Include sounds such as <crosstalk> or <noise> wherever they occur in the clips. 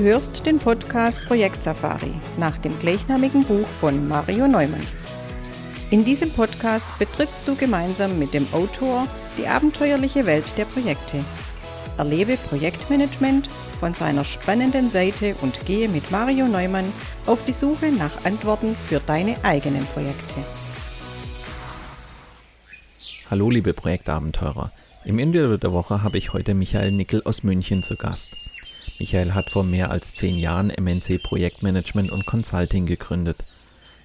Du hörst den Podcast Projekt Safari nach dem gleichnamigen Buch von Mario Neumann. In diesem Podcast betrittst du gemeinsam mit dem Autor die abenteuerliche Welt der Projekte. Erlebe Projektmanagement von seiner spannenden Seite und gehe mit Mario Neumann auf die Suche nach Antworten für deine eigenen Projekte. Hallo liebe Projektabenteurer. Im Interview der Woche habe ich heute Michael Nickel aus München zu Gast. Michael hat vor mehr als zehn Jahren MNC Projektmanagement und Consulting gegründet.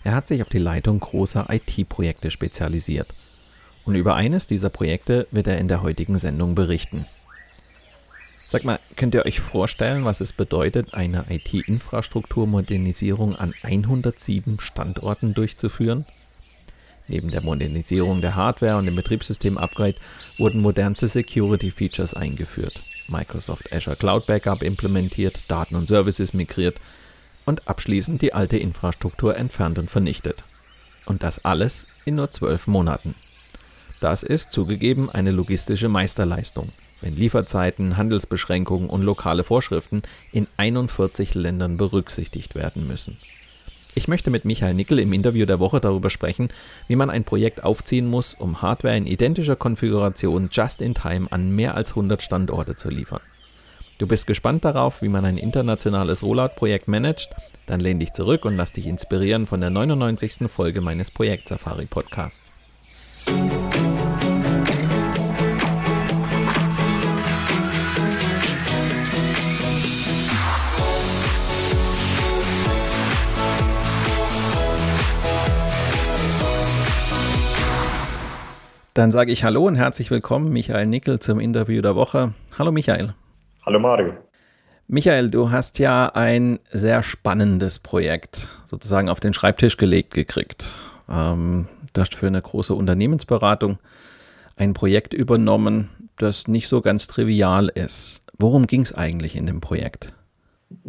Er hat sich auf die Leitung großer IT-Projekte spezialisiert. Und über eines dieser Projekte wird er in der heutigen Sendung berichten. Sag mal, könnt ihr euch vorstellen, was es bedeutet, eine IT-Infrastrukturmodernisierung an 107 Standorten durchzuführen? Neben der Modernisierung der Hardware und dem Betriebssystem-Upgrade wurden modernste Security-Features eingeführt. Microsoft Azure Cloud Backup implementiert, Daten und Services migriert und abschließend die alte Infrastruktur entfernt und vernichtet. Und das alles in nur zwölf Monaten. Das ist zugegeben eine logistische Meisterleistung, wenn Lieferzeiten, Handelsbeschränkungen und lokale Vorschriften in 41 Ländern berücksichtigt werden müssen. Ich möchte mit Michael Nickel im Interview der Woche darüber sprechen, wie man ein Projekt aufziehen muss, um Hardware in identischer Konfiguration just in time an mehr als 100 Standorte zu liefern. Du bist gespannt darauf, wie man ein internationales Rollout-Projekt managt? Dann lehn dich zurück und lass dich inspirieren von der 99. Folge meines Projekt Safari Podcasts. Dann sage ich Hallo und herzlich willkommen, Michael Nickel, zum Interview der Woche. Hallo Michael. Hallo Mario. Michael, du hast ja ein sehr spannendes Projekt sozusagen auf den Schreibtisch gelegt gekriegt. Ähm, du hast für eine große Unternehmensberatung ein Projekt übernommen, das nicht so ganz trivial ist. Worum ging es eigentlich in dem Projekt?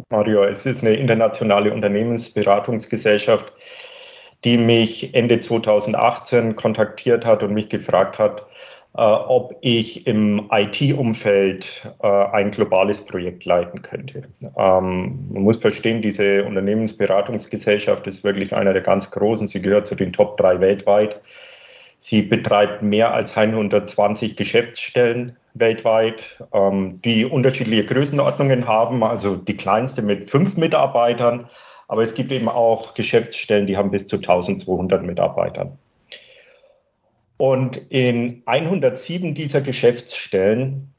Mario, es ist eine internationale Unternehmensberatungsgesellschaft, die mich Ende 2018 kontaktiert hat und mich gefragt hat, äh, ob ich im IT-Umfeld äh, ein globales Projekt leiten könnte. Ähm, man muss verstehen, diese Unternehmensberatungsgesellschaft ist wirklich einer der ganz großen. Sie gehört zu den Top 3 weltweit. Sie betreibt mehr als 120 Geschäftsstellen weltweit, ähm, die unterschiedliche Größenordnungen haben. Also die kleinste mit fünf Mitarbeitern, aber es gibt eben auch Geschäftsstellen, die haben bis zu 1200 Mitarbeitern. Und in 107 dieser Geschäftsstellen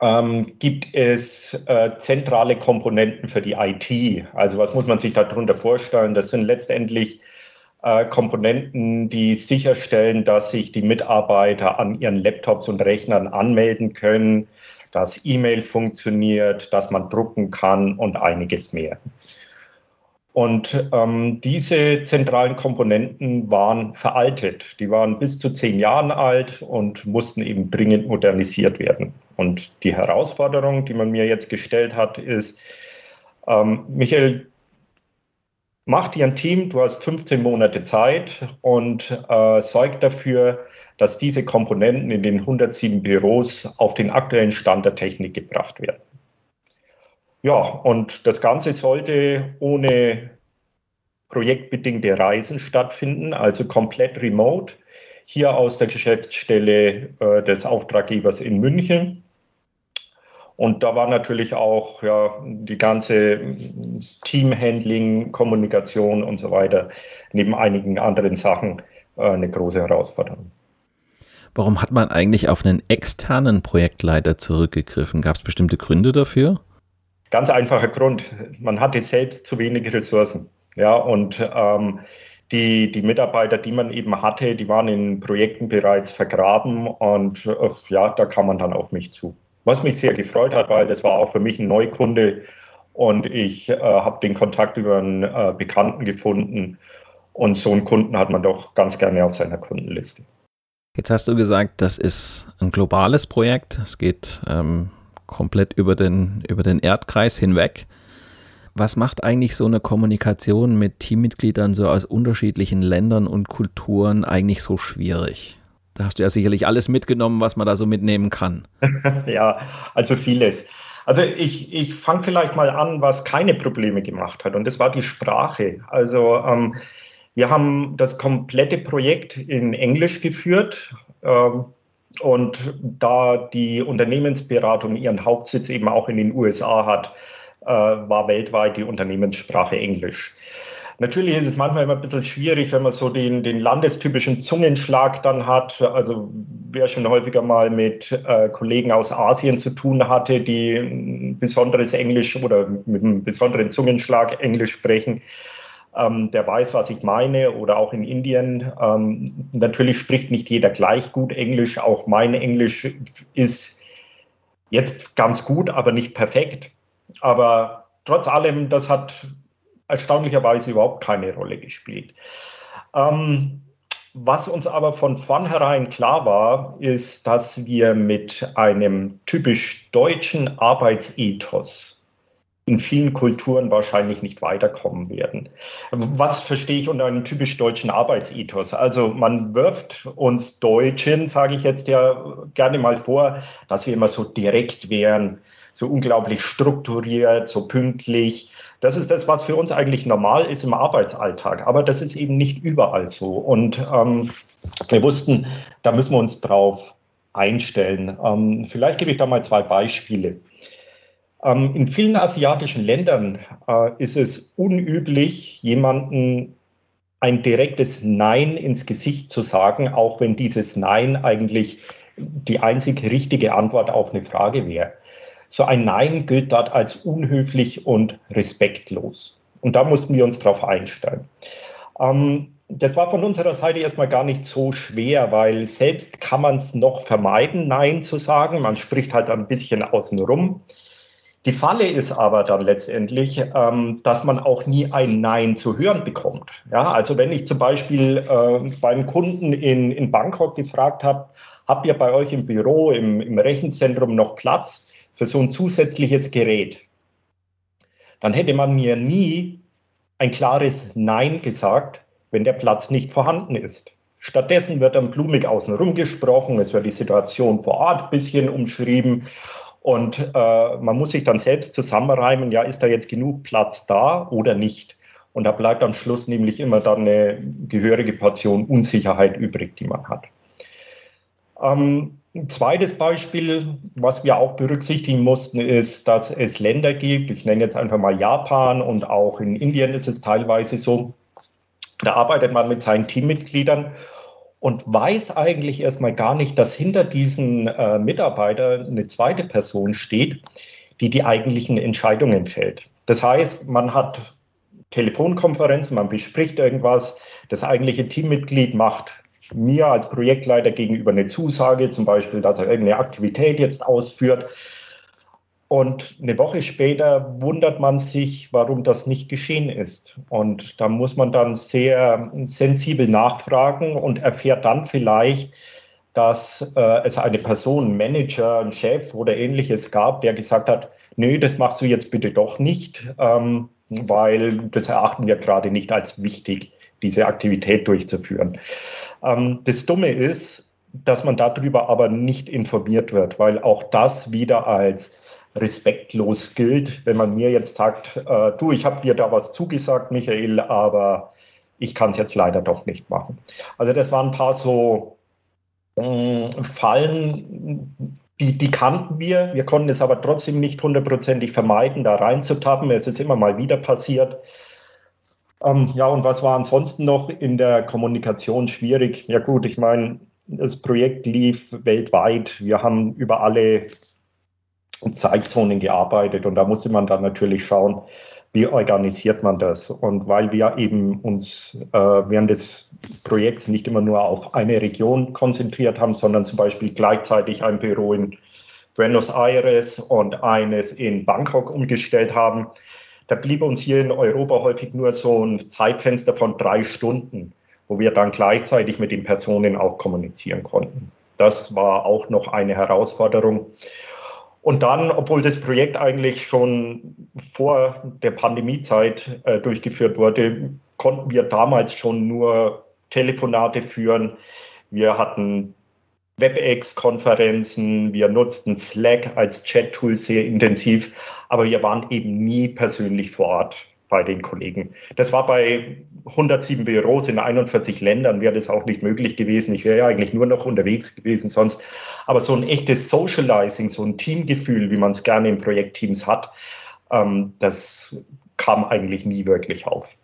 ähm, gibt es äh, zentrale Komponenten für die IT. Also was muss man sich darunter vorstellen? Das sind letztendlich äh, Komponenten, die sicherstellen, dass sich die Mitarbeiter an ihren Laptops und Rechnern anmelden können, dass E-Mail funktioniert, dass man drucken kann und einiges mehr. Und ähm, diese zentralen Komponenten waren veraltet. Die waren bis zu zehn Jahren alt und mussten eben dringend modernisiert werden. Und die Herausforderung, die man mir jetzt gestellt hat, ist, ähm, Michael, mach dir ein Team, du hast 15 Monate Zeit und äh, sorg dafür, dass diese Komponenten in den 107 Büros auf den aktuellen Stand der Technik gebracht werden. Ja, und das Ganze sollte ohne projektbedingte Reisen stattfinden, also komplett remote, hier aus der Geschäftsstelle äh, des Auftraggebers in München. Und da war natürlich auch ja, die ganze Teamhandling, Kommunikation und so weiter, neben einigen anderen Sachen, äh, eine große Herausforderung. Warum hat man eigentlich auf einen externen Projektleiter zurückgegriffen? Gab es bestimmte Gründe dafür? Ganz einfacher Grund. Man hatte selbst zu wenig Ressourcen. Ja, und ähm, die, die Mitarbeiter, die man eben hatte, die waren in Projekten bereits vergraben und äh, ja, da kam man dann auf mich zu. Was mich sehr gefreut hat, weil das war auch für mich ein Neukunde und ich äh, habe den Kontakt über einen äh, Bekannten gefunden Und so einen Kunden hat man doch ganz gerne auf seiner Kundenliste. Jetzt hast du gesagt, das ist ein globales Projekt. Es geht ähm, komplett über den, über den Erdkreis hinweg. Was macht eigentlich so eine Kommunikation mit Teammitgliedern so aus unterschiedlichen Ländern und Kulturen eigentlich so schwierig? Da hast du ja sicherlich alles mitgenommen, was man da so mitnehmen kann. <laughs> ja, also vieles. Also ich, ich fange vielleicht mal an, was keine Probleme gemacht hat, und das war die Sprache. Also ähm, wir haben das komplette Projekt in Englisch geführt. Ähm, und da die Unternehmensberatung ihren Hauptsitz eben auch in den USA hat, äh, war weltweit die Unternehmenssprache Englisch. Natürlich ist es manchmal immer ein bisschen schwierig, wenn man so den, den landestypischen Zungenschlag dann hat. Also wer schon häufiger mal mit äh, Kollegen aus Asien zu tun hatte, die ein besonderes Englisch oder mit einem besonderen Zungenschlag Englisch sprechen, ähm, der weiß, was ich meine. Oder auch in Indien. Ähm, natürlich spricht nicht jeder gleich gut Englisch. Auch mein Englisch ist jetzt ganz gut, aber nicht perfekt. Aber trotz allem, das hat erstaunlicherweise überhaupt keine Rolle gespielt. Ähm, was uns aber von vornherein klar war, ist, dass wir mit einem typisch deutschen Arbeitsethos in vielen Kulturen wahrscheinlich nicht weiterkommen werden. Was verstehe ich unter einem typisch deutschen Arbeitsethos? Also man wirft uns Deutschen, sage ich jetzt ja gerne mal vor, dass wir immer so direkt wären, so unglaublich strukturiert, so pünktlich, das ist das, was für uns eigentlich normal ist im Arbeitsalltag. Aber das ist eben nicht überall so. Und ähm, wir wussten, da müssen wir uns drauf einstellen. Ähm, vielleicht gebe ich da mal zwei Beispiele. Ähm, in vielen asiatischen Ländern äh, ist es unüblich, jemanden ein direktes Nein ins Gesicht zu sagen, auch wenn dieses Nein eigentlich die einzig richtige Antwort auf eine Frage wäre. So ein Nein gilt dort als unhöflich und respektlos. Und da mussten wir uns darauf einstellen. Ähm, das war von unserer Seite erstmal gar nicht so schwer, weil selbst kann man es noch vermeiden, Nein zu sagen. Man spricht halt ein bisschen außenrum. Die Falle ist aber dann letztendlich, ähm, dass man auch nie ein Nein zu hören bekommt. Ja, also wenn ich zum Beispiel äh, beim Kunden in, in Bangkok gefragt habe, habt ihr bei euch im Büro, im, im Rechenzentrum noch Platz? für so ein zusätzliches Gerät, dann hätte man mir nie ein klares Nein gesagt, wenn der Platz nicht vorhanden ist. Stattdessen wird dann blumig außenrum gesprochen, es wird die Situation vor Ort ein bisschen umschrieben und äh, man muss sich dann selbst zusammenreimen, ja, ist da jetzt genug Platz da oder nicht? Und da bleibt am Schluss nämlich immer dann eine gehörige Portion Unsicherheit übrig, die man hat. Ähm, ein zweites Beispiel, was wir auch berücksichtigen mussten, ist, dass es Länder gibt, ich nenne jetzt einfach mal Japan und auch in Indien ist es teilweise so, da arbeitet man mit seinen Teammitgliedern und weiß eigentlich erstmal gar nicht, dass hinter diesen äh, Mitarbeitern eine zweite Person steht, die die eigentlichen Entscheidungen fällt. Das heißt, man hat Telefonkonferenzen, man bespricht irgendwas, das eigentliche Teammitglied macht mir als Projektleiter gegenüber eine Zusage, zum Beispiel, dass er irgendeine Aktivität jetzt ausführt. Und eine Woche später wundert man sich, warum das nicht geschehen ist. Und da muss man dann sehr sensibel nachfragen und erfährt dann vielleicht, dass äh, es eine Person, Manager, ein Chef oder ähnliches gab, der gesagt hat, nö, das machst du jetzt bitte doch nicht, ähm, weil das erachten wir gerade nicht als wichtig, diese Aktivität durchzuführen. Ähm, das Dumme ist, dass man darüber aber nicht informiert wird, weil auch das wieder als respektlos gilt, wenn man mir jetzt sagt, äh, du, ich habe dir da was zugesagt, Michael, aber ich kann es jetzt leider doch nicht machen. Also das waren ein paar so äh, Fallen, die, die kannten wir. Wir konnten es aber trotzdem nicht hundertprozentig vermeiden, da reinzutappen. Es ist immer mal wieder passiert. Ähm, ja, und was war ansonsten noch in der Kommunikation schwierig? Ja gut, ich meine, das Projekt lief weltweit. Wir haben über alle Zeitzonen gearbeitet und da musste man dann natürlich schauen, wie organisiert man das? Und weil wir eben uns äh, während des Projekts nicht immer nur auf eine Region konzentriert haben, sondern zum Beispiel gleichzeitig ein Büro in Buenos Aires und eines in Bangkok umgestellt haben, da blieb uns hier in Europa häufig nur so ein Zeitfenster von drei Stunden, wo wir dann gleichzeitig mit den Personen auch kommunizieren konnten. Das war auch noch eine Herausforderung. Und dann, obwohl das Projekt eigentlich schon vor der Pandemiezeit äh, durchgeführt wurde, konnten wir damals schon nur Telefonate führen. Wir hatten WebEx-Konferenzen, wir nutzten Slack als Chat-Tool sehr intensiv, aber wir waren eben nie persönlich vor Ort bei den Kollegen. Das war bei 107 Büros in 41 Ländern, wäre das auch nicht möglich gewesen. Ich wäre ja eigentlich nur noch unterwegs gewesen sonst. Aber so ein echtes Socializing, so ein Teamgefühl, wie man es gerne in Projektteams hat, ähm, das kam eigentlich nie wirklich auf.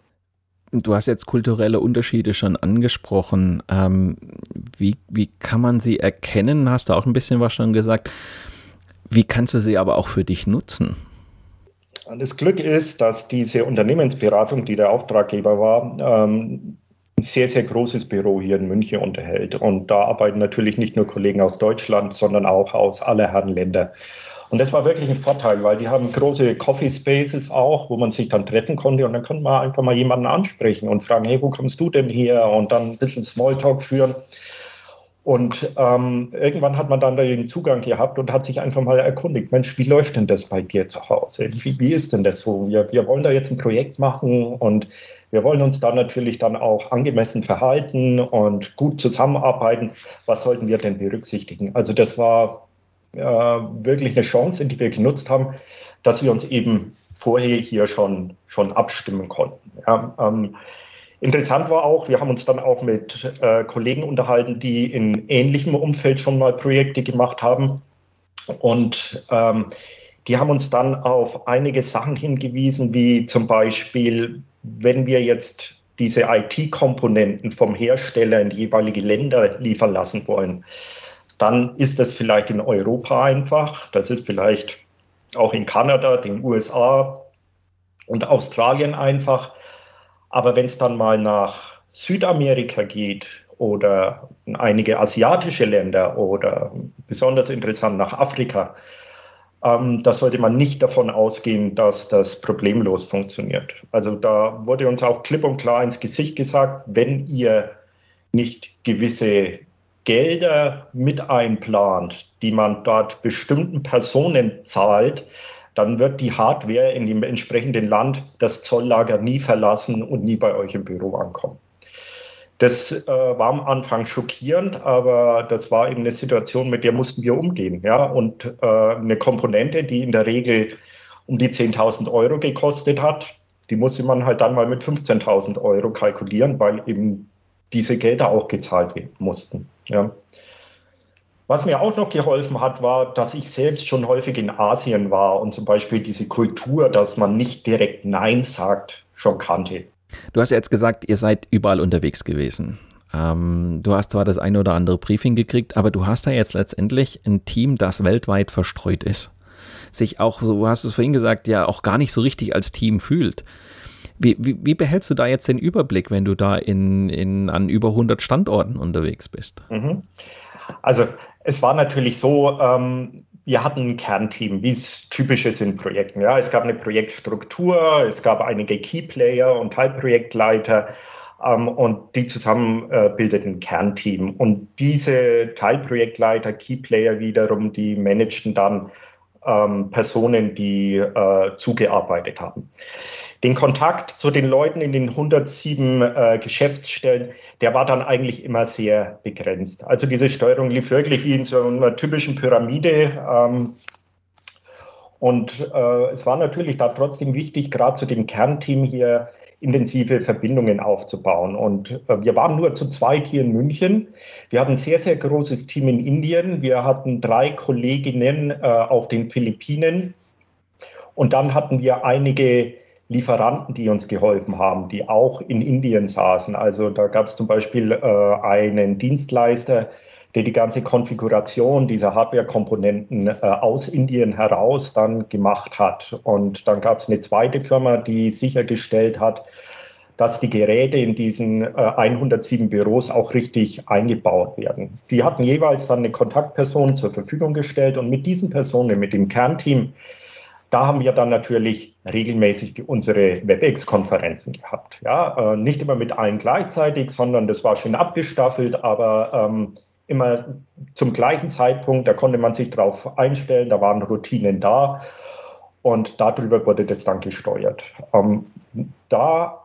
Du hast jetzt kulturelle Unterschiede schon angesprochen. Ähm, wie, wie kann man sie erkennen? Hast du auch ein bisschen was schon gesagt. Wie kannst du sie aber auch für dich nutzen? Das Glück ist, dass diese Unternehmensberatung, die der Auftraggeber war, ähm, ein sehr, sehr großes Büro hier in München unterhält. Und da arbeiten natürlich nicht nur Kollegen aus Deutschland, sondern auch aus aller Herren Länder. Und das war wirklich ein Vorteil, weil die haben große Coffee Spaces auch, wo man sich dann treffen konnte und dann konnte man einfach mal jemanden ansprechen und fragen, hey, wo kommst du denn her? Und dann ein bisschen Smalltalk führen. Und ähm, irgendwann hat man dann den Zugang gehabt und hat sich einfach mal erkundigt, Mensch, wie läuft denn das bei dir zu Hause? Wie, wie ist denn das so? Wir, wir wollen da jetzt ein Projekt machen und wir wollen uns dann natürlich dann auch angemessen verhalten und gut zusammenarbeiten. Was sollten wir denn berücksichtigen? Also das war äh, wirklich eine Chance, die wir genutzt haben, dass wir uns eben vorher hier schon, schon abstimmen konnten. Ja, ähm, Interessant war auch, wir haben uns dann auch mit äh, Kollegen unterhalten, die in ähnlichem Umfeld schon mal Projekte gemacht haben. Und ähm, die haben uns dann auf einige Sachen hingewiesen, wie zum Beispiel, wenn wir jetzt diese IT-Komponenten vom Hersteller in die jeweilige Länder liefern lassen wollen, dann ist das vielleicht in Europa einfach, das ist vielleicht auch in Kanada, den USA und Australien einfach. Aber wenn es dann mal nach Südamerika geht oder in einige asiatische Länder oder besonders interessant nach Afrika, ähm, da sollte man nicht davon ausgehen, dass das problemlos funktioniert. Also da wurde uns auch klipp und klar ins Gesicht gesagt, wenn ihr nicht gewisse Gelder mit einplant, die man dort bestimmten Personen zahlt, dann wird die Hardware in dem entsprechenden Land das Zolllager nie verlassen und nie bei euch im Büro ankommen. Das äh, war am Anfang schockierend, aber das war eben eine Situation, mit der mussten wir umgehen. Ja? Und äh, eine Komponente, die in der Regel um die 10.000 Euro gekostet hat, die musste man halt dann mal mit 15.000 Euro kalkulieren, weil eben diese Gelder auch gezahlt werden mussten. Ja? Was mir auch noch geholfen hat, war, dass ich selbst schon häufig in Asien war und zum Beispiel diese Kultur, dass man nicht direkt Nein sagt, schon kannte. Du hast ja jetzt gesagt, ihr seid überall unterwegs gewesen. Ähm, du hast zwar das eine oder andere Briefing gekriegt, aber du hast da jetzt letztendlich ein Team, das weltweit verstreut ist. Sich auch, so hast du es vorhin gesagt, ja auch gar nicht so richtig als Team fühlt. Wie, wie, wie behältst du da jetzt den Überblick, wenn du da in, in, an über 100 Standorten unterwegs bist? Mhm. Also es war natürlich so, ähm, wir hatten ein Kernteam, wie es typisch ist in Projekten. Ja, es gab eine Projektstruktur, es gab einige Keyplayer und Teilprojektleiter ähm, und die zusammen äh, bildeten ein Kernteam. Und diese Teilprojektleiter, Keyplayer wiederum, die managten dann ähm, Personen, die äh, zugearbeitet haben den Kontakt zu den Leuten in den 107 äh, Geschäftsstellen, der war dann eigentlich immer sehr begrenzt. Also diese Steuerung lief wirklich wie in so einer typischen Pyramide. Ähm, und äh, es war natürlich da trotzdem wichtig, gerade zu dem Kernteam hier intensive Verbindungen aufzubauen. Und äh, wir waren nur zu zweit hier in München. Wir hatten ein sehr, sehr großes Team in Indien. Wir hatten drei Kolleginnen äh, auf den Philippinen. Und dann hatten wir einige Lieferanten, die uns geholfen haben, die auch in Indien saßen. Also da gab es zum Beispiel äh, einen Dienstleister, der die ganze Konfiguration dieser Hardware-Komponenten äh, aus Indien heraus dann gemacht hat. Und dann gab es eine zweite Firma, die sichergestellt hat, dass die Geräte in diesen äh, 107 Büros auch richtig eingebaut werden. Die hatten jeweils dann eine Kontaktperson zur Verfügung gestellt und mit diesen Personen, mit dem Kernteam, da haben wir dann natürlich regelmäßig unsere WebEx-Konferenzen gehabt. Ja, äh, nicht immer mit allen gleichzeitig, sondern das war schön abgestaffelt, aber ähm, immer zum gleichen Zeitpunkt. Da konnte man sich drauf einstellen, da waren Routinen da und darüber wurde das dann gesteuert. Ähm, da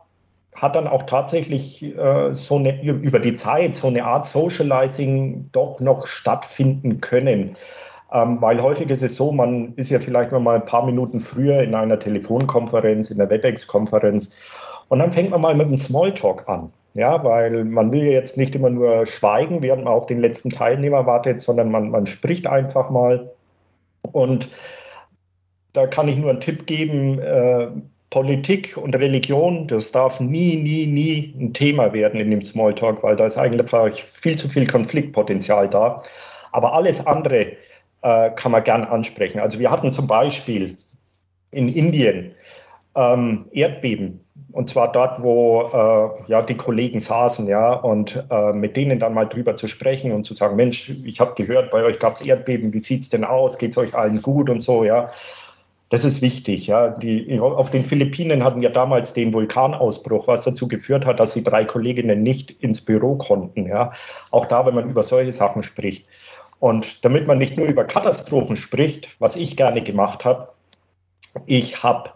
hat dann auch tatsächlich äh, so eine, über die Zeit so eine Art Socializing doch noch stattfinden können. Ähm, weil häufig ist es so, man ist ja vielleicht noch mal ein paar Minuten früher in einer Telefonkonferenz, in der WebEx-Konferenz und dann fängt man mal mit einem Smalltalk an. Ja, weil man will ja jetzt nicht immer nur schweigen, während man auf den letzten Teilnehmer wartet, sondern man, man spricht einfach mal. Und da kann ich nur einen Tipp geben, äh, Politik und Religion, das darf nie, nie, nie ein Thema werden in dem Smalltalk, weil da ist eigentlich viel zu viel Konfliktpotenzial da. Aber alles andere äh, kann man gern ansprechen. Also wir hatten zum Beispiel in Indien ähm, Erdbeben. Und zwar dort, wo äh, ja die Kollegen saßen, ja, und äh, mit denen dann mal drüber zu sprechen und zu sagen, Mensch, ich habe gehört, bei euch gab es Erdbeben, wie sieht's denn aus? Geht's euch allen gut und so, ja. Das ist wichtig. Ja. Die, auf den Philippinen hatten wir damals den Vulkanausbruch, was dazu geführt hat, dass die drei Kolleginnen nicht ins Büro konnten. Ja. Auch da, wenn man über solche Sachen spricht. Und damit man nicht nur über Katastrophen spricht, was ich gerne gemacht habe, ich habe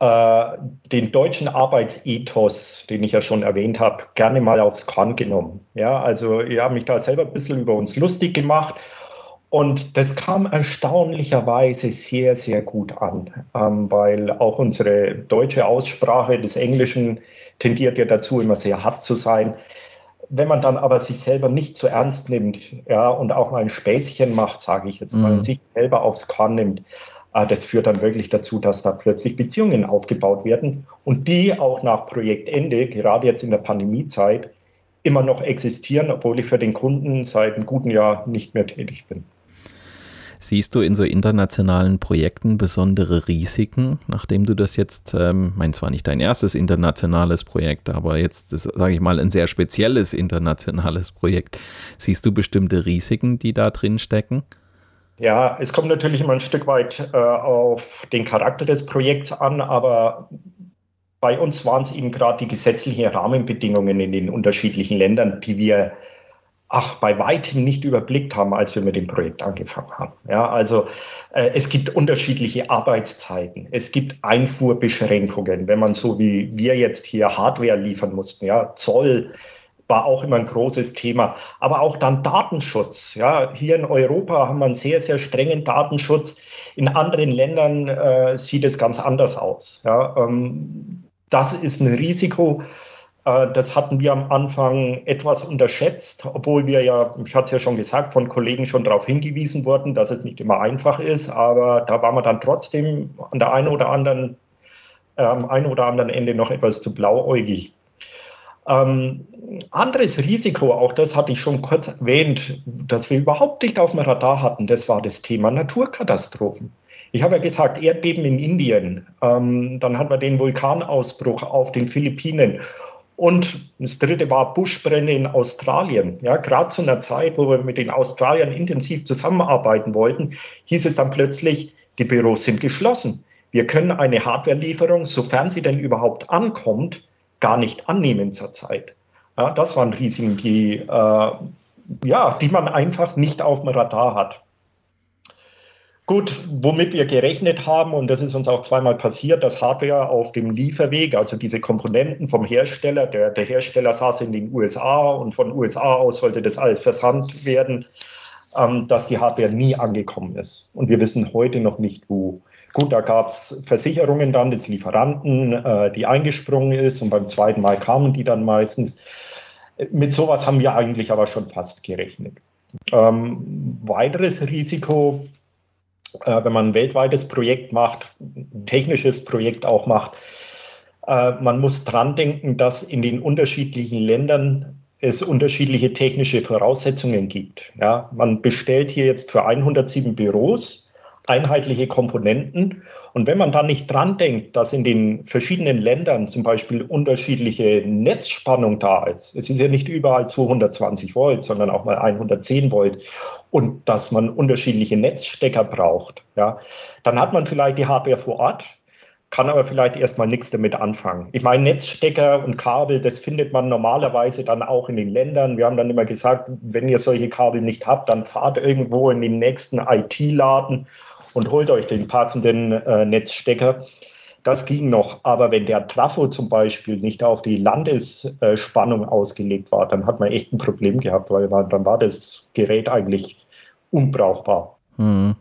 äh, den deutschen Arbeitsethos, den ich ja schon erwähnt habe, gerne mal aufs Korn genommen. Ja, also ich habe mich da selber ein bisschen über uns lustig gemacht und das kam erstaunlicherweise sehr, sehr gut an, ähm, weil auch unsere deutsche Aussprache des Englischen tendiert ja dazu, immer sehr hart zu sein. Wenn man dann aber sich selber nicht zu ernst nimmt ja, und auch mal ein Späßchen macht, sage ich jetzt mal, mhm. sich selber aufs Korn nimmt, äh, das führt dann wirklich dazu, dass da plötzlich Beziehungen aufgebaut werden und die auch nach Projektende, gerade jetzt in der Pandemiezeit, immer noch existieren, obwohl ich für den Kunden seit einem guten Jahr nicht mehr tätig bin. Siehst du in so internationalen Projekten besondere Risiken, nachdem du das jetzt, ähm, mein zwar nicht dein erstes internationales Projekt, aber jetzt, sage ich mal, ein sehr spezielles internationales Projekt. Siehst du bestimmte Risiken, die da drin stecken? Ja, es kommt natürlich immer ein Stück weit äh, auf den Charakter des Projekts an, aber bei uns waren es eben gerade die gesetzlichen Rahmenbedingungen in den unterschiedlichen Ländern, die wir ach, bei weitem nicht überblickt haben, als wir mit dem Projekt angefangen haben. Ja, also äh, es gibt unterschiedliche Arbeitszeiten, es gibt Einfuhrbeschränkungen, wenn man so wie wir jetzt hier Hardware liefern mussten, ja, Zoll war auch immer ein großes Thema, aber auch dann Datenschutz. Ja, hier in Europa haben wir einen sehr, sehr strengen Datenschutz. In anderen Ländern äh, sieht es ganz anders aus. Ja, ähm, das ist ein Risiko, das hatten wir am Anfang etwas unterschätzt, obwohl wir ja, ich hatte es ja schon gesagt, von Kollegen schon darauf hingewiesen wurden, dass es nicht immer einfach ist, aber da waren wir dann trotzdem an der einen oder anderen, äh, am einen oder anderen Ende noch etwas zu blauäugig. Ähm, anderes Risiko, auch das hatte ich schon kurz erwähnt, das wir überhaupt nicht auf dem Radar hatten, das war das Thema Naturkatastrophen. Ich habe ja gesagt, Erdbeben in Indien, ähm, dann hatten wir den Vulkanausbruch auf den Philippinen und das dritte war Buschbrände in Australien. Ja, gerade zu einer Zeit, wo wir mit den Australiern intensiv zusammenarbeiten wollten, hieß es dann plötzlich, die Büros sind geschlossen. Wir können eine Hardwarelieferung, sofern sie denn überhaupt ankommt, gar nicht annehmen zurzeit. Ja, das waren Risiken, die, äh, ja, die man einfach nicht auf dem Radar hat. Gut, womit wir gerechnet haben, und das ist uns auch zweimal passiert, dass Hardware auf dem Lieferweg, also diese Komponenten vom Hersteller, der, der Hersteller saß in den USA und von USA aus sollte das alles versandt werden, ähm, dass die Hardware nie angekommen ist. Und wir wissen heute noch nicht, wo. Gut, da gab es Versicherungen dann des Lieferanten, äh, die eingesprungen ist und beim zweiten Mal kamen die dann meistens. Mit sowas haben wir eigentlich aber schon fast gerechnet. Ähm, weiteres Risiko wenn man ein weltweites Projekt macht, ein technisches Projekt auch macht, äh, man muss dran denken, dass in den unterschiedlichen Ländern es unterschiedliche technische Voraussetzungen gibt. Ja, man bestellt hier jetzt für 107 Büros einheitliche Komponenten. Und wenn man da nicht dran denkt, dass in den verschiedenen Ländern zum Beispiel unterschiedliche Netzspannung da ist, es ist ja nicht überall 220 Volt, sondern auch mal 110 Volt und dass man unterschiedliche Netzstecker braucht, ja, dann hat man vielleicht die Hardware vor Ort, kann aber vielleicht erstmal nichts damit anfangen. Ich meine, Netzstecker und Kabel, das findet man normalerweise dann auch in den Ländern. Wir haben dann immer gesagt, wenn ihr solche Kabel nicht habt, dann fahrt irgendwo in den nächsten IT-Laden und holt euch den passenden äh, Netzstecker. Das ging noch, aber wenn der Trafo zum Beispiel nicht auf die Landesspannung ausgelegt war, dann hat man echt ein Problem gehabt, weil dann war das Gerät eigentlich unbrauchbar. Mhm.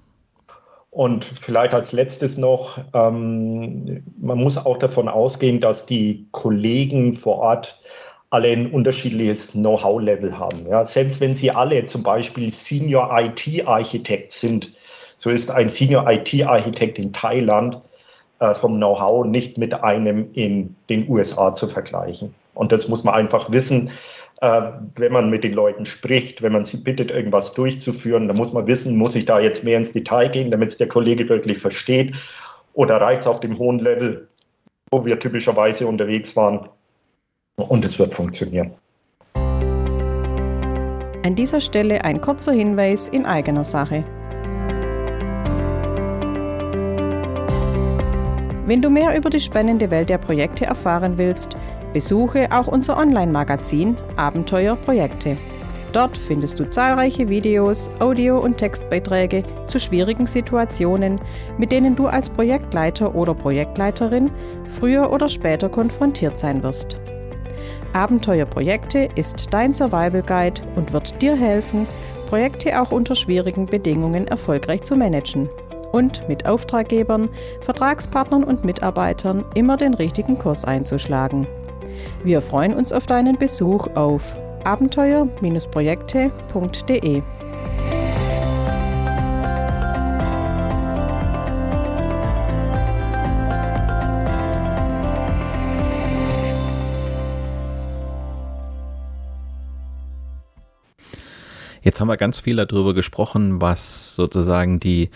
Und vielleicht als letztes noch, ähm, man muss auch davon ausgehen, dass die Kollegen vor Ort alle ein unterschiedliches Know-how-Level haben. Ja, selbst wenn sie alle zum Beispiel Senior IT-Architekt sind, so ist ein Senior IT-Architekt in Thailand äh, vom Know-how nicht mit einem in den USA zu vergleichen. Und das muss man einfach wissen. Äh, wenn man mit den Leuten spricht, wenn man sie bittet, irgendwas durchzuführen, dann muss man wissen, muss ich da jetzt mehr ins Detail gehen, damit es der Kollege wirklich versteht? Oder reicht es auf dem hohen Level, wo wir typischerweise unterwegs waren? Und es wird funktionieren. An dieser Stelle ein kurzer Hinweis in eigener Sache. Wenn du mehr über die spannende Welt der Projekte erfahren willst, besuche auch unser Online-Magazin Abenteuer Projekte. Dort findest du zahlreiche Videos, Audio- und Textbeiträge zu schwierigen Situationen, mit denen du als Projektleiter oder Projektleiterin früher oder später konfrontiert sein wirst. Abenteuer Projekte ist dein Survival Guide und wird dir helfen, Projekte auch unter schwierigen Bedingungen erfolgreich zu managen und mit Auftraggebern, Vertragspartnern und Mitarbeitern immer den richtigen Kurs einzuschlagen. Wir freuen uns auf deinen Besuch auf abenteuer-projekte.de. Jetzt haben wir ganz viel darüber gesprochen, was sozusagen die,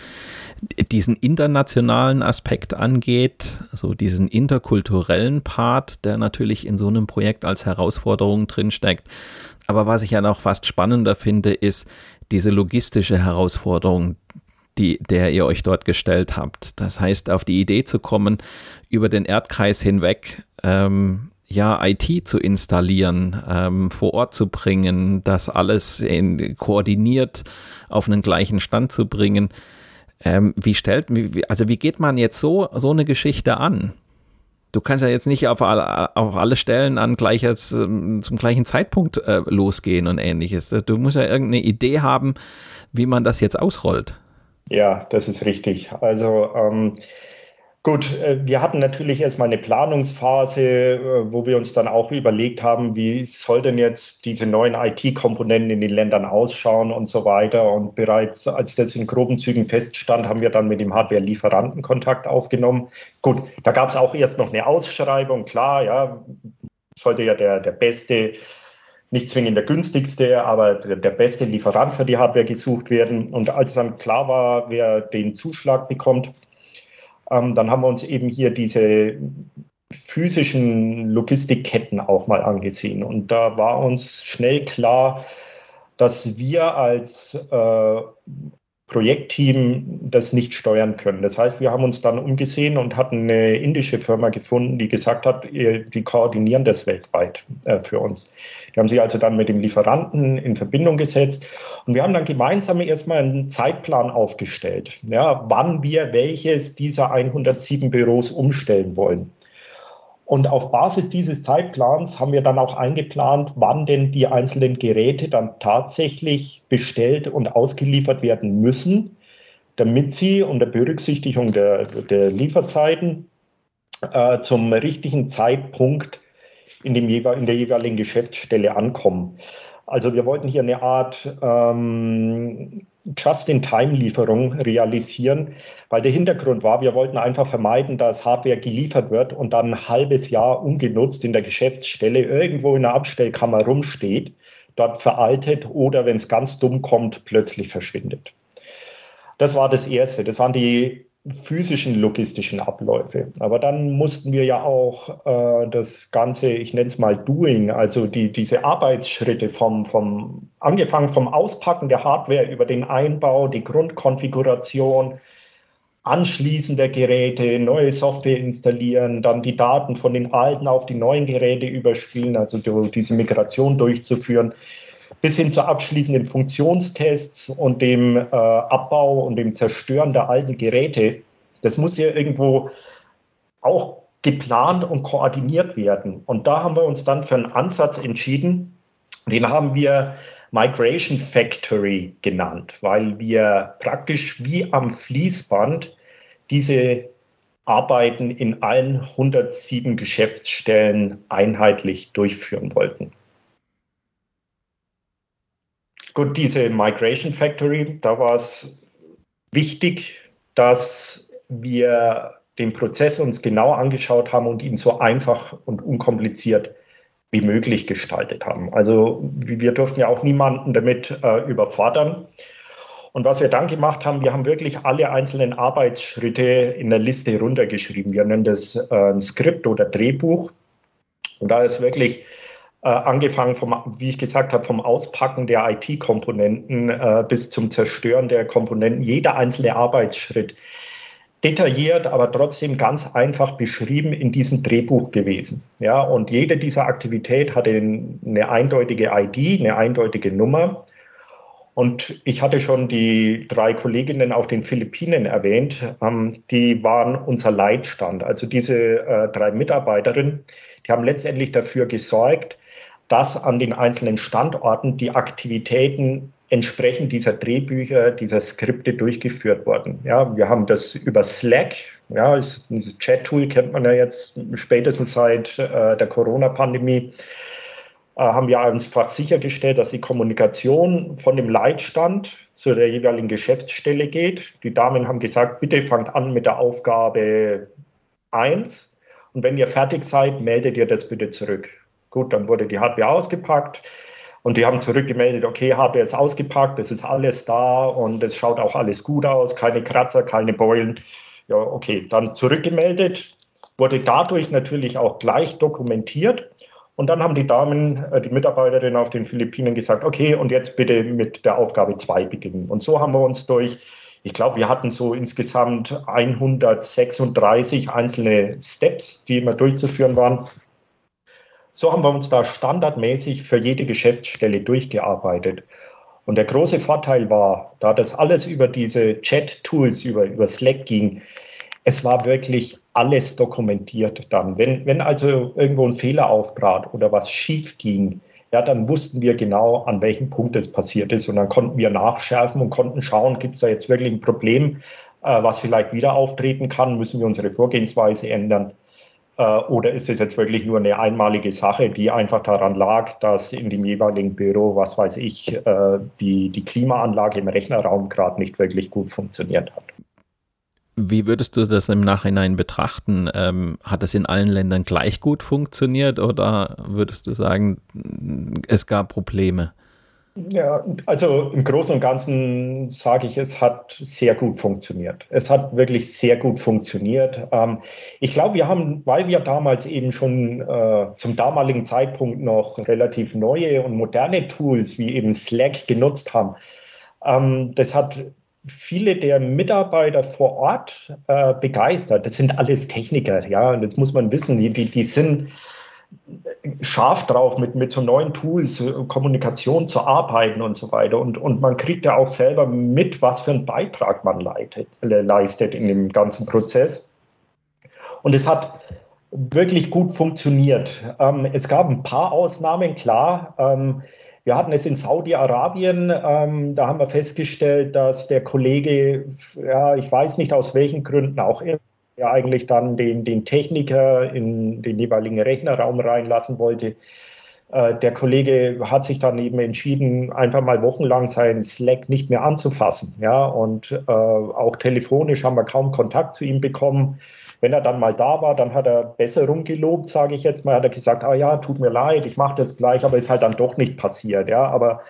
diesen internationalen Aspekt angeht, so diesen interkulturellen Part, der natürlich in so einem Projekt als Herausforderung drinsteckt. Aber was ich ja noch fast spannender finde, ist diese logistische Herausforderung, die, der ihr euch dort gestellt habt. Das heißt, auf die Idee zu kommen, über den Erdkreis hinweg ähm, ja, IT zu installieren, ähm, vor Ort zu bringen, das alles in, koordiniert auf einen gleichen Stand zu bringen. Ähm, wie stellt, also wie geht man jetzt so, so eine Geschichte an? Du kannst ja jetzt nicht auf, alle, auf alle Stellen an gleiches, ähm, zum gleichen Zeitpunkt äh, losgehen und ähnliches. Du musst ja irgendeine Idee haben, wie man das jetzt ausrollt. Ja, das ist richtig. Also ähm, Gut, äh, wir hatten natürlich erstmal eine Planungsphase, äh, wo wir uns dann auch überlegt haben, wie soll denn jetzt diese neuen IT-Komponenten in den Ländern ausschauen und so weiter. Und bereits als das in groben Zügen feststand, haben wir dann mit dem Hardware-Lieferanten Kontakt aufgenommen. Gut, da gab es auch erst noch eine Ausschreibung, klar, ja, sollte ja der, der beste nicht zwingend der günstigste, aber der, der, beste Lieferant für die Hardware gesucht werden. Und als dann klar war, wer den Zuschlag bekommt, ähm, dann haben wir uns eben hier diese physischen Logistikketten auch mal angesehen. Und da war uns schnell klar, dass wir als äh, Projektteam das nicht steuern können. Das heißt, wir haben uns dann umgesehen und hatten eine indische Firma gefunden, die gesagt hat, die koordinieren das weltweit äh, für uns. Die haben sich also dann mit dem Lieferanten in Verbindung gesetzt und wir haben dann gemeinsam erstmal einen Zeitplan aufgestellt, ja, wann wir welches dieser 107 Büros umstellen wollen. Und auf Basis dieses Zeitplans haben wir dann auch eingeplant, wann denn die einzelnen Geräte dann tatsächlich bestellt und ausgeliefert werden müssen, damit sie unter Berücksichtigung der, der Lieferzeiten äh, zum richtigen Zeitpunkt in, dem, in der jeweiligen Geschäftsstelle ankommen. Also wir wollten hier eine Art ähm, Just-in-Time-Lieferung realisieren, weil der Hintergrund war, wir wollten einfach vermeiden, dass Hardware geliefert wird und dann ein halbes Jahr ungenutzt in der Geschäftsstelle irgendwo in der Abstellkammer rumsteht, dort veraltet oder, wenn es ganz dumm kommt, plötzlich verschwindet. Das war das Erste. Das waren die physischen logistischen Abläufe. Aber dann mussten wir ja auch äh, das Ganze, ich nenne es mal Doing, also die, diese Arbeitsschritte vom, vom, angefangen vom Auspacken der Hardware über den Einbau, die Grundkonfiguration, Anschließen der Geräte, neue Software installieren, dann die Daten von den alten auf die neuen Geräte überspielen, also diese Migration durchzuführen bis hin zu abschließenden Funktionstests und dem äh, Abbau und dem Zerstören der alten Geräte. Das muss ja irgendwo auch geplant und koordiniert werden. Und da haben wir uns dann für einen Ansatz entschieden, den haben wir Migration Factory genannt, weil wir praktisch wie am Fließband diese Arbeiten in allen 107 Geschäftsstellen einheitlich durchführen wollten. Gut, diese Migration Factory, da war es wichtig, dass wir den Prozess uns genau angeschaut haben und ihn so einfach und unkompliziert wie möglich gestaltet haben. Also wir durften ja auch niemanden damit äh, überfordern. Und was wir dann gemacht haben, wir haben wirklich alle einzelnen Arbeitsschritte in der Liste runtergeschrieben. Wir nennen das äh, ein Skript oder Drehbuch. Und da ist wirklich äh, angefangen vom, wie ich gesagt habe, vom Auspacken der IT-Komponenten äh, bis zum Zerstören der Komponenten, jeder einzelne Arbeitsschritt detailliert, aber trotzdem ganz einfach beschrieben in diesem Drehbuch gewesen. Ja, und jede dieser Aktivität hatte eine eindeutige ID, eine eindeutige Nummer. Und ich hatte schon die drei Kolleginnen auf den Philippinen erwähnt, ähm, die waren unser Leitstand. Also diese äh, drei Mitarbeiterinnen, die haben letztendlich dafür gesorgt, dass an den einzelnen Standorten die Aktivitäten entsprechend dieser Drehbücher, dieser Skripte durchgeführt wurden. Ja, wir haben das über Slack, ja, dieses Chat-Tool kennt man ja jetzt spätestens seit äh, der Corona-Pandemie, äh, haben wir einfach sichergestellt, dass die Kommunikation von dem Leitstand zu der jeweiligen Geschäftsstelle geht. Die Damen haben gesagt, bitte fangt an mit der Aufgabe 1 und wenn ihr fertig seid, meldet ihr das bitte zurück. Gut, dann wurde die Hardware ausgepackt und die haben zurückgemeldet, okay, Hardware ist ausgepackt, es ist alles da und es schaut auch alles gut aus, keine Kratzer, keine Beulen. Ja, okay, dann zurückgemeldet, wurde dadurch natürlich auch gleich dokumentiert. Und dann haben die Damen, äh, die Mitarbeiterinnen auf den Philippinen gesagt, okay, und jetzt bitte mit der Aufgabe 2 beginnen. Und so haben wir uns durch, ich glaube, wir hatten so insgesamt 136 einzelne Steps, die immer durchzuführen waren, so haben wir uns da standardmäßig für jede Geschäftsstelle durchgearbeitet. Und der große Vorteil war, da das alles über diese Chat-Tools, über, über Slack ging, es war wirklich alles dokumentiert dann. Wenn, wenn also irgendwo ein Fehler auftrat oder was schief ging, ja, dann wussten wir genau, an welchem Punkt es passiert ist. Und dann konnten wir nachschärfen und konnten schauen, gibt es da jetzt wirklich ein Problem, äh, was vielleicht wieder auftreten kann, müssen wir unsere Vorgehensweise ändern. Äh, oder ist es jetzt wirklich nur eine einmalige Sache, die einfach daran lag, dass in dem jeweiligen Büro, was weiß ich, äh, die, die Klimaanlage im Rechnerraum gerade nicht wirklich gut funktioniert hat? Wie würdest du das im Nachhinein betrachten? Ähm, hat es in allen Ländern gleich gut funktioniert oder würdest du sagen, es gab Probleme? Ja, also im Großen und Ganzen sage ich, es hat sehr gut funktioniert. Es hat wirklich sehr gut funktioniert. Ähm, ich glaube, wir haben, weil wir damals eben schon äh, zum damaligen Zeitpunkt noch relativ neue und moderne Tools wie eben Slack genutzt haben, ähm, das hat viele der Mitarbeiter vor Ort äh, begeistert. Das sind alles Techniker, ja, und das muss man wissen. Die, die, die sind scharf drauf, mit, mit so neuen Tools, äh, Kommunikation zu arbeiten und so weiter. Und, und man kriegt ja auch selber mit, was für einen Beitrag man leitet, leistet in dem ganzen Prozess. Und es hat wirklich gut funktioniert. Ähm, es gab ein paar Ausnahmen, klar. Ähm, wir hatten es in Saudi-Arabien, ähm, da haben wir festgestellt, dass der Kollege, ja, ich weiß nicht aus welchen Gründen auch immer, ja eigentlich dann den, den Techniker in den jeweiligen Rechnerraum reinlassen wollte. Äh, der Kollege hat sich dann eben entschieden, einfach mal wochenlang seinen Slack nicht mehr anzufassen. Ja, und äh, auch telefonisch haben wir kaum Kontakt zu ihm bekommen. Wenn er dann mal da war, dann hat er Besserung gelobt, sage ich jetzt mal. Hat er gesagt, ah ja, tut mir leid, ich mache das gleich, aber ist halt dann doch nicht passiert. Ja, aber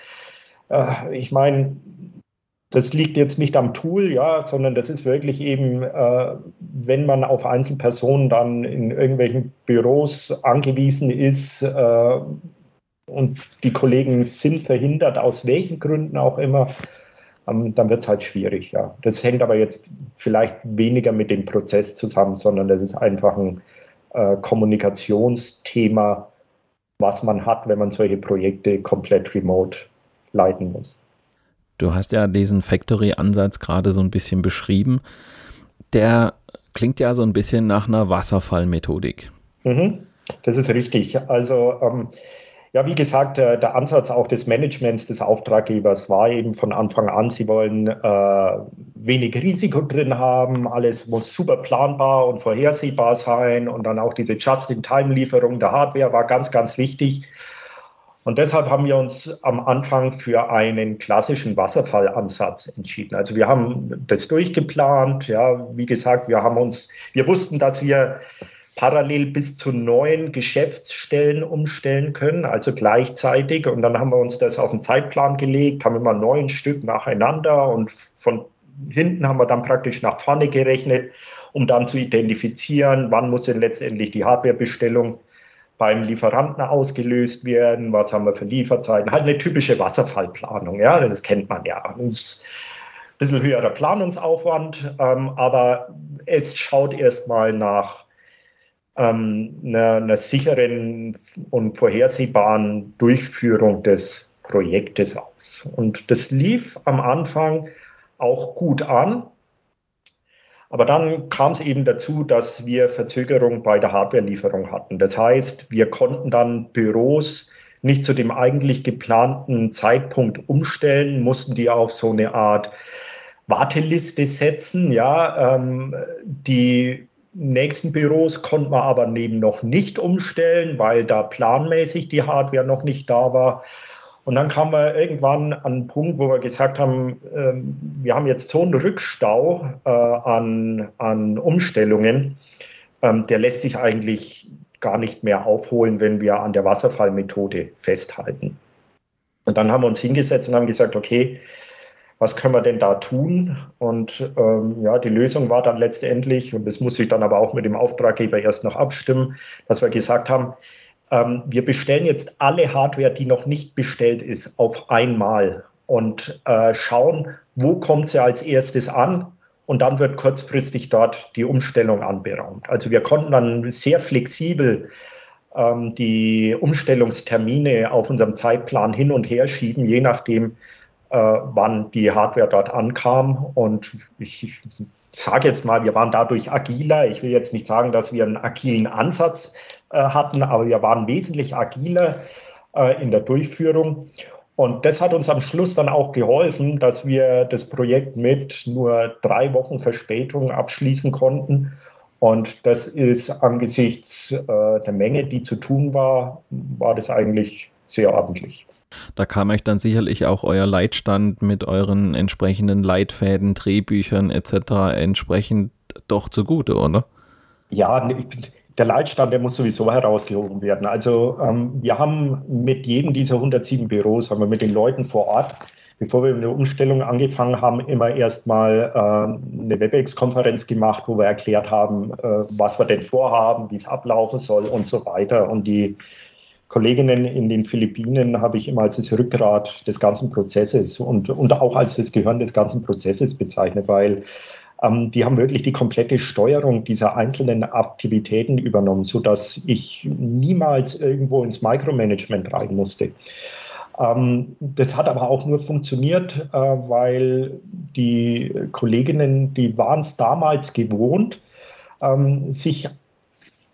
äh, ich meine, Das liegt jetzt nicht am Tool, ja, sondern das ist wirklich eben, äh, wenn man auf Einzelpersonen dann in irgendwelchen Büros angewiesen ist äh, und die Kollegen sind verhindert, aus welchen Gründen auch immer, ähm, dann wird es halt schwierig, ja. Das hängt aber jetzt vielleicht weniger mit dem Prozess zusammen, sondern das ist einfach ein äh, Kommunikationsthema, was man hat, wenn man solche Projekte komplett remote leiten muss. Du hast ja diesen Factory-Ansatz gerade so ein bisschen beschrieben. Der klingt ja so ein bisschen nach einer Wasserfallmethodik. Mhm, das ist richtig. Also ähm, ja, wie gesagt, der, der, Ansatz auch des Managements des Auftraggebers war eben von Anfang an, sie wollen äh, wenig Risiko drin haben, alles muss super planbar und vorhersehbar sein und dann auch diese Just-in-Time-Lieferung der Hardware war ganz, ganz wichtig. Und deshalb haben wir uns am Anfang für einen klassischen Wasserfallansatz entschieden. Also wir haben das durchgeplant. Ja, wie gesagt, wir haben uns, wir wussten, dass wir parallel bis zu neun Geschäftsstellen umstellen können, also gleichzeitig. Und dann haben wir uns das auf den Zeitplan gelegt, haben immer neun Stück nacheinander und von hinten haben wir dann praktisch nach vorne gerechnet, um dann zu identifizieren, wann muss denn letztendlich die Hardwarebestellung beim Lieferanten ausgelöst werden, was haben wir für Lieferzeiten. Halt eine typische Wasserfallplanung, ja, das kennt man ja. ein bisschen höherer Planungsaufwand, ähm, aber es schaut erstmal nach ähm, einer, einer sicheren und vorhersehbaren Durchführung des Projektes aus. Und das lief am Anfang auch gut an. Aber dann kam es eben dazu, dass wir Verzögerung bei der Hardwarelieferung hatten. Das heißt, wir konnten dann Büros nicht zu dem eigentlich geplanten Zeitpunkt umstellen, mussten die auf so eine Art Warteliste setzen. Ja, ähm, die nächsten Büros konnten wir aber neben noch nicht umstellen, weil da planmäßig die Hardware noch nicht da war. Und dann kamen wir irgendwann an einen Punkt, wo wir gesagt haben, äh, wir haben jetzt so einen Rückstau äh, an, an Umstellungen, ähm, der lässt sich eigentlich gar nicht mehr aufholen, wenn wir an der Wasserfallmethode festhalten. Und dann haben wir uns hingesetzt und haben gesagt, okay, was können wir denn da tun? Und ähm, ja, die Lösung war dann letztendlich, und das muss ich dann aber auch mit dem Auftraggeber erst noch abstimmen, dass wir gesagt haben, ähm, wir bestellen jetzt alle Hardware, die noch nicht bestellt ist, auf einmal und äh, schauen, wo kommt sie als erstes an und dann wird kurzfristig dort die Umstellung anberaumt. Also wir konnten dann sehr flexibel ähm, die Umstellungstermine auf unserem Zeitplan hin und her schieben, je nachdem, äh, wann die Hardware dort ankam. Und ich sage jetzt mal, wir waren dadurch agiler. Ich will jetzt nicht sagen, dass wir einen agilen Ansatz hatten, aber wir waren wesentlich agiler äh, in der Durchführung. Und das hat uns am Schluss dann auch geholfen, dass wir das Projekt mit nur drei Wochen Verspätung abschließen konnten. Und das ist angesichts äh, der Menge, die zu tun war, war das eigentlich sehr ordentlich. Da kam euch dann sicherlich auch euer Leitstand mit euren entsprechenden Leitfäden, Drehbüchern etc. entsprechend doch zugute, oder? Ja, der Leitstand, der muss sowieso herausgehoben werden. Also ähm, wir haben mit jedem dieser 107 Büros, haben wir mit den Leuten vor Ort, bevor wir mit der Umstellung angefangen haben, immer erstmal äh, eine WebEx-Konferenz gemacht, wo wir erklärt haben, äh, was wir denn vorhaben, wie es ablaufen soll und so weiter. Und die Kolleginnen in den Philippinen habe ich immer als das Rückgrat des ganzen Prozesses und, und auch als das Gehirn des ganzen Prozesses bezeichnet, weil ähm, die haben wirklich die komplette Steuerung dieser einzelnen Aktivitäten übernommen, sodass ich niemals irgendwo ins Micromanagement rein musste. Ähm, das hat aber auch nur funktioniert, äh, weil die Kolleginnen, die waren es damals gewohnt, ähm, sich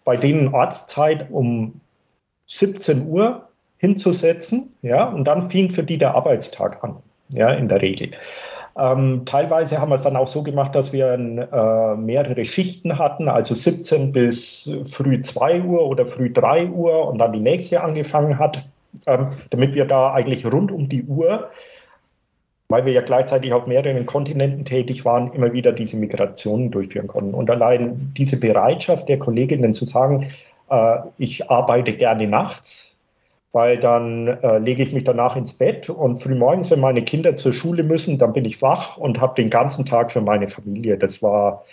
bei denen Ortszeit um 17 Uhr hinzusetzen, ja, und dann fing für die der Arbeitstag an, ja, in der Regel. Ähm, teilweise haben wir es dann auch so gemacht, dass wir äh, mehrere Schichten hatten, also 17 bis früh 2 Uhr oder früh 3 Uhr und dann die nächste angefangen hat, ähm, damit wir da eigentlich rund um die Uhr, weil wir ja gleichzeitig auf mehreren Kontinenten tätig waren, immer wieder diese Migrationen durchführen konnten. Und allein diese Bereitschaft der Kolleginnen zu sagen, äh, ich arbeite gerne nachts, weil dann äh, lege ich mich danach ins Bett und frühmorgens, wenn meine Kinder zur Schule müssen, dann bin ich wach und habe den ganzen Tag für meine Familie. Das war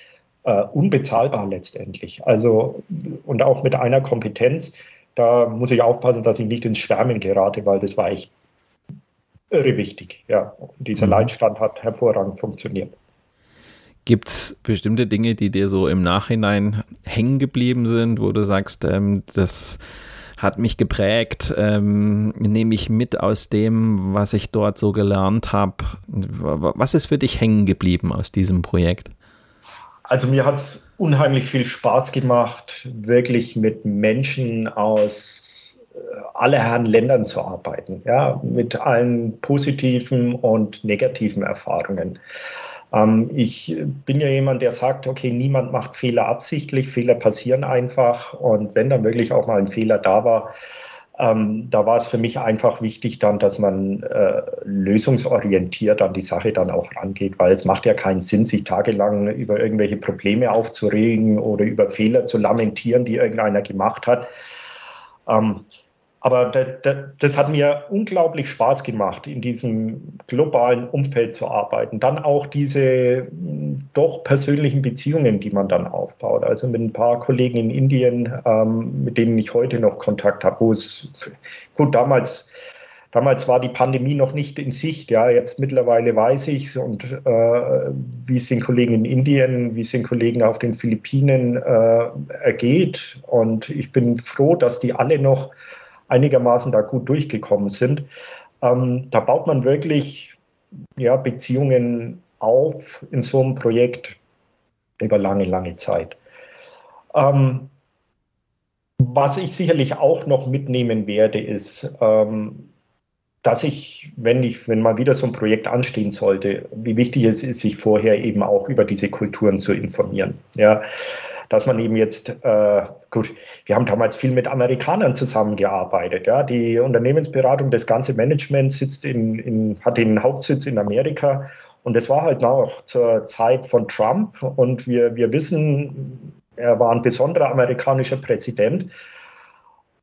äh, unbezahlbar letztendlich. Also und auch mit einer Kompetenz, da muss ich aufpassen, dass ich nicht ins Schwärmen gerate, weil das war echt irre wichtig. Ja, und dieser mhm. Leitstand hat hervorragend funktioniert. Gibt es bestimmte Dinge, die dir so im Nachhinein hängen geblieben sind, wo du sagst, ähm, das hat mich geprägt, ähm, nehme ich mit aus dem, was ich dort so gelernt habe. Was ist für dich hängen geblieben aus diesem Projekt? Also mir hat es unheimlich viel Spaß gemacht, wirklich mit Menschen aus äh, aller Herren Ländern zu arbeiten, ja, mit allen positiven und negativen Erfahrungen. Ähm, ich bin ja jemand, der sagt, okay, niemand macht Fehler absichtlich, Fehler passieren einfach. Und wenn dann wirklich auch mal ein Fehler da war, ähm, da war es für mich einfach wichtig dann, dass man äh, lösungsorientiert an die Sache dann auch rangeht, weil es macht ja keinen Sinn, sich tagelang über irgendwelche Probleme aufzuregen oder über Fehler zu lamentieren, die irgendeiner gemacht hat. Ähm, aber das hat mir unglaublich Spaß gemacht, in diesem globalen Umfeld zu arbeiten. Dann auch diese hm, doch persönlichen Beziehungen, die man dann aufbaut. Also mit ein paar Kollegen in Indien, ähm, mit denen ich heute noch Kontakt habe, wo es, gut, damals, damals war die Pandemie noch nicht in Sicht. Ja, jetzt mittlerweile weiß ich es und äh, wie es den Kollegen in Indien, wie es den Kollegen auf den Philippinen äh, ergeht. Und ich bin froh, dass die alle noch einigermaßen da gut durchgekommen sind. Ähm, da baut man wirklich ja, Beziehungen auf in so einem Projekt über lange, lange Zeit. Ähm, was ich sicherlich auch noch mitnehmen werde, ist, ähm, dass ich, wenn ich, wenn mal wieder so ein Projekt anstehen sollte, wie wichtig es ist, sich vorher eben auch über diese Kulturen zu informieren. Ja, dass man eben jetzt, äh, gut, wir haben damals viel mit Amerikanern zusammengearbeitet. Ja, die Unternehmensberatung, das ganze Management sitzt in, in, hat den Hauptsitz in Amerika. Und das war halt noch zur Zeit von Trump. Und wir, wir wissen, er war ein besonderer amerikanischer Präsident.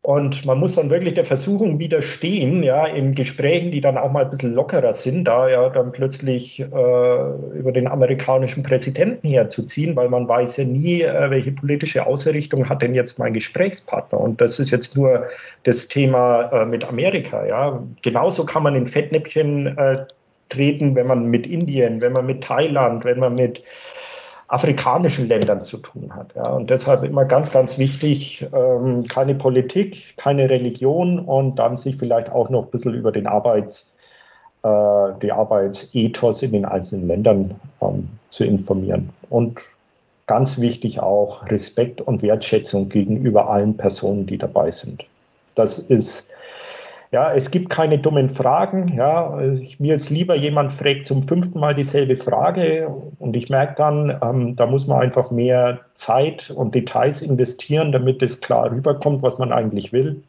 Und man muss dann wirklich der Versuchung widerstehen, ja, in Gesprächen, die dann auch mal ein bisschen lockerer sind, da ja dann plötzlich äh, über den amerikanischen Präsidenten herzuziehen, weil man weiß ja nie, äh, welche politische Ausrichtung hat denn jetzt mein Gesprächspartner. Und das ist jetzt nur das Thema äh, mit Amerika, ja. Genauso kann man in Fettnäpfchen äh, treten, wenn man mit Indien, wenn man mit Thailand, wenn man mit afrikanischen Ländern zu tun hat. Ja. Und deshalb immer ganz, ganz wichtig, ähm, keine Politik, keine Religion und dann sich vielleicht auch noch ein bisschen über den Arbeits, äh, die Arbeitsethos in den einzelnen Ländern ähm, zu informieren. Und ganz wichtig auch Respekt und Wertschätzung gegenüber allen Personen, die dabei sind. Das ist ja, es gibt keine dummen Fragen. Ja, ich, mir jetzt lieber jemand fragt zum fünften Mal dieselbe Frage und ich merke dann, ähm, da muss man einfach mehr Zeit und Details investieren, damit es klar rüberkommt, was man eigentlich will.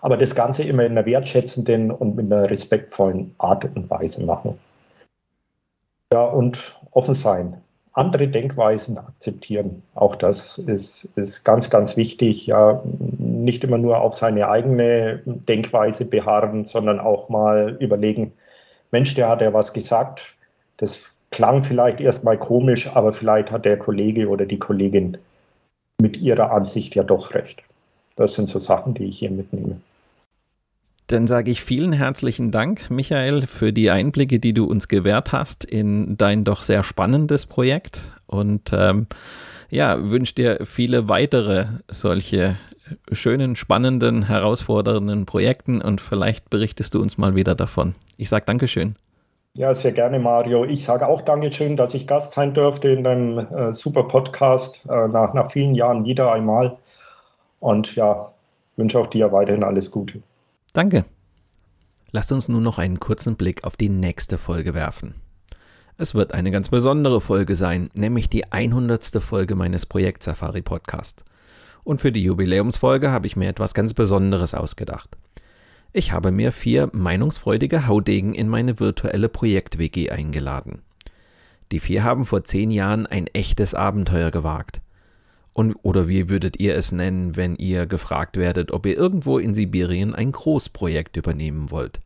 Aber das Ganze immer in einer wertschätzenden und mit einer respektvollen Art und Weise machen. Ja, und offen sein andere Denkweisen akzeptieren. Auch das ist, ist ganz, ganz wichtig. Ja, nicht immer nur auf seine eigene Denkweise beharren, sondern auch mal überlegen, Mensch, der hat ja was gesagt. Das klang vielleicht erstmal komisch, aber vielleicht hat der Kollege oder die Kollegin mit ihrer Ansicht ja doch recht. Das sind so Sachen, die ich hier mitnehme. Dann sage ich vielen herzlichen Dank, Michael, für die Einblicke, die du uns gewährt hast in dein doch sehr spannendes Projekt. Und ähm, ja, wünsche dir viele weitere solche schönen, spannenden, herausfordernden Projekten und vielleicht berichtest du uns mal wieder davon. Ich sage Dankeschön. Ja, sehr gerne, Mario. Ich sage auch Dankeschön, dass ich Gast sein durfte in deinem äh, super Podcast äh, nach, nach vielen Jahren wieder einmal. Und ja, wünsche auch dir weiterhin alles Gute. Danke. Lasst uns nun noch einen kurzen Blick auf die nächste Folge werfen. Es wird eine ganz besondere Folge sein, nämlich die 100. Folge meines Projekt Safari Podcast. Und für die Jubiläumsfolge habe ich mir etwas ganz Besonderes ausgedacht. Ich habe mir vier meinungsfreudige Haudegen in meine virtuelle Projekt-WG eingeladen. Die vier haben vor zehn Jahren ein echtes Abenteuer gewagt Und, oder wie würdet ihr es nennen, wenn ihr gefragt werdet, ob ihr irgendwo in Sibirien ein Großprojekt übernehmen wollt?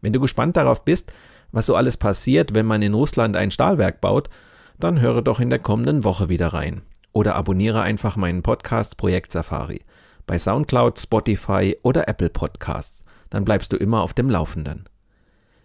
Wenn du gespannt darauf bist, was so alles passiert, wenn man in Russland ein Stahlwerk baut, dann höre doch in der kommenden Woche wieder rein. Oder abonniere einfach meinen Podcast Projekt Safari bei SoundCloud, Spotify oder Apple Podcasts. Dann bleibst du immer auf dem Laufenden.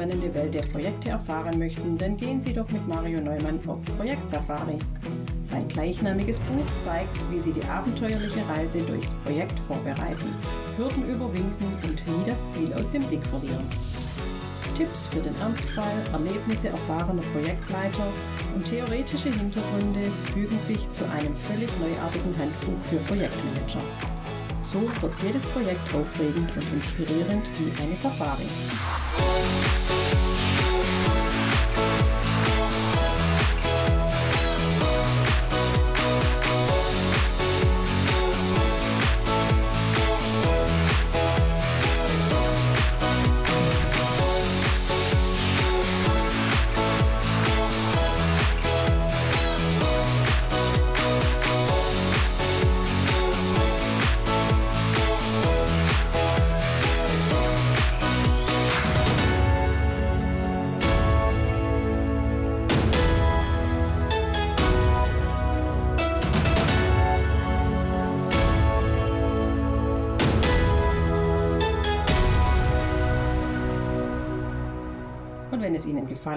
Spannende Welt der Projekte erfahren möchten, dann gehen Sie doch mit Mario Neumann auf Projektsafari. Sein gleichnamiges Buch zeigt, wie Sie die abenteuerliche Reise durchs Projekt vorbereiten, Hürden überwinden und nie das Ziel aus dem Blick verlieren. Tipps für den Ernstfall, Erlebnisse erfahrener Projektleiter und theoretische Hintergründe fügen sich zu einem völlig neuartigen Handbuch für Projektmanager. So wird jedes Projekt aufregend und inspirierend wie eine Safari.